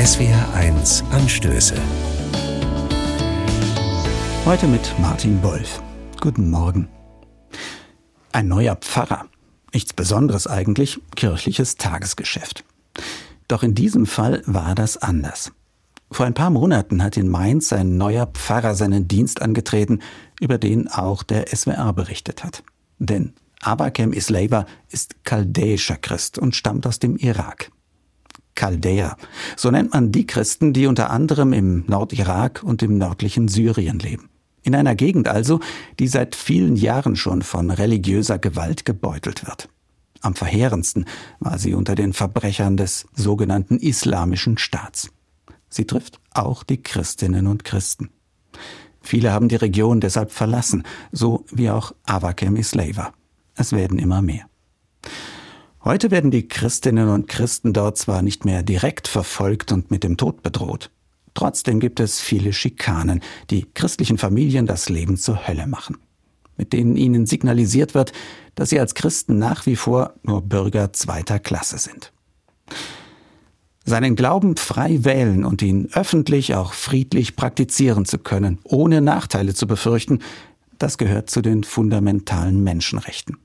SWR1 Anstöße. Heute mit Martin Wolf. Guten Morgen. Ein neuer Pfarrer. Nichts Besonderes eigentlich, kirchliches Tagesgeschäft. Doch in diesem Fall war das anders. Vor ein paar Monaten hat in Mainz ein neuer Pfarrer seinen Dienst angetreten, über den auch der SWR berichtet hat. Denn Abakem Isleva ist chaldäischer Christ und stammt aus dem Irak. Chaldäer, so nennt man die Christen, die unter anderem im Nordirak und im nördlichen Syrien leben. In einer Gegend also, die seit vielen Jahren schon von religiöser Gewalt gebeutelt wird. Am verheerendsten war sie unter den Verbrechern des sogenannten Islamischen Staats. Sie trifft auch die Christinnen und Christen. Viele haben die Region deshalb verlassen, so wie auch Avakem Islava. Es werden immer mehr. Heute werden die Christinnen und Christen dort zwar nicht mehr direkt verfolgt und mit dem Tod bedroht. Trotzdem gibt es viele Schikanen, die christlichen Familien das Leben zur Hölle machen, mit denen ihnen signalisiert wird, dass sie als Christen nach wie vor nur Bürger zweiter Klasse sind. Seinen Glauben frei wählen und ihn öffentlich auch friedlich praktizieren zu können, ohne Nachteile zu befürchten, das gehört zu den fundamentalen Menschenrechten.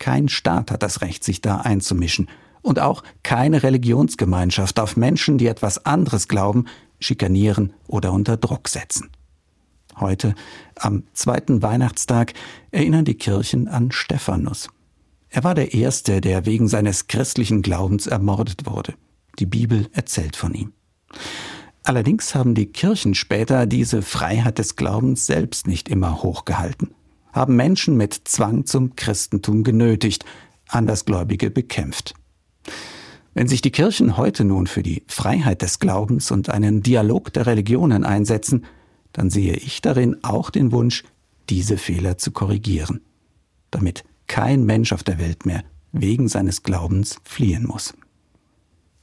Kein Staat hat das Recht, sich da einzumischen, und auch keine Religionsgemeinschaft darf Menschen, die etwas anderes glauben, schikanieren oder unter Druck setzen. Heute, am zweiten Weihnachtstag, erinnern die Kirchen an Stephanus. Er war der Erste, der wegen seines christlichen Glaubens ermordet wurde. Die Bibel erzählt von ihm. Allerdings haben die Kirchen später diese Freiheit des Glaubens selbst nicht immer hochgehalten, haben Menschen mit Zwang zum Christentum genötigt, Andersgläubige bekämpft. Wenn sich die Kirchen heute nun für die Freiheit des Glaubens und einen Dialog der Religionen einsetzen, dann sehe ich darin auch den Wunsch, diese Fehler zu korrigieren, damit kein Mensch auf der Welt mehr wegen seines Glaubens fliehen muss.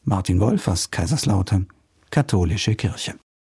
Martin Wolf aus Kaiserslautern, Katholische Kirche.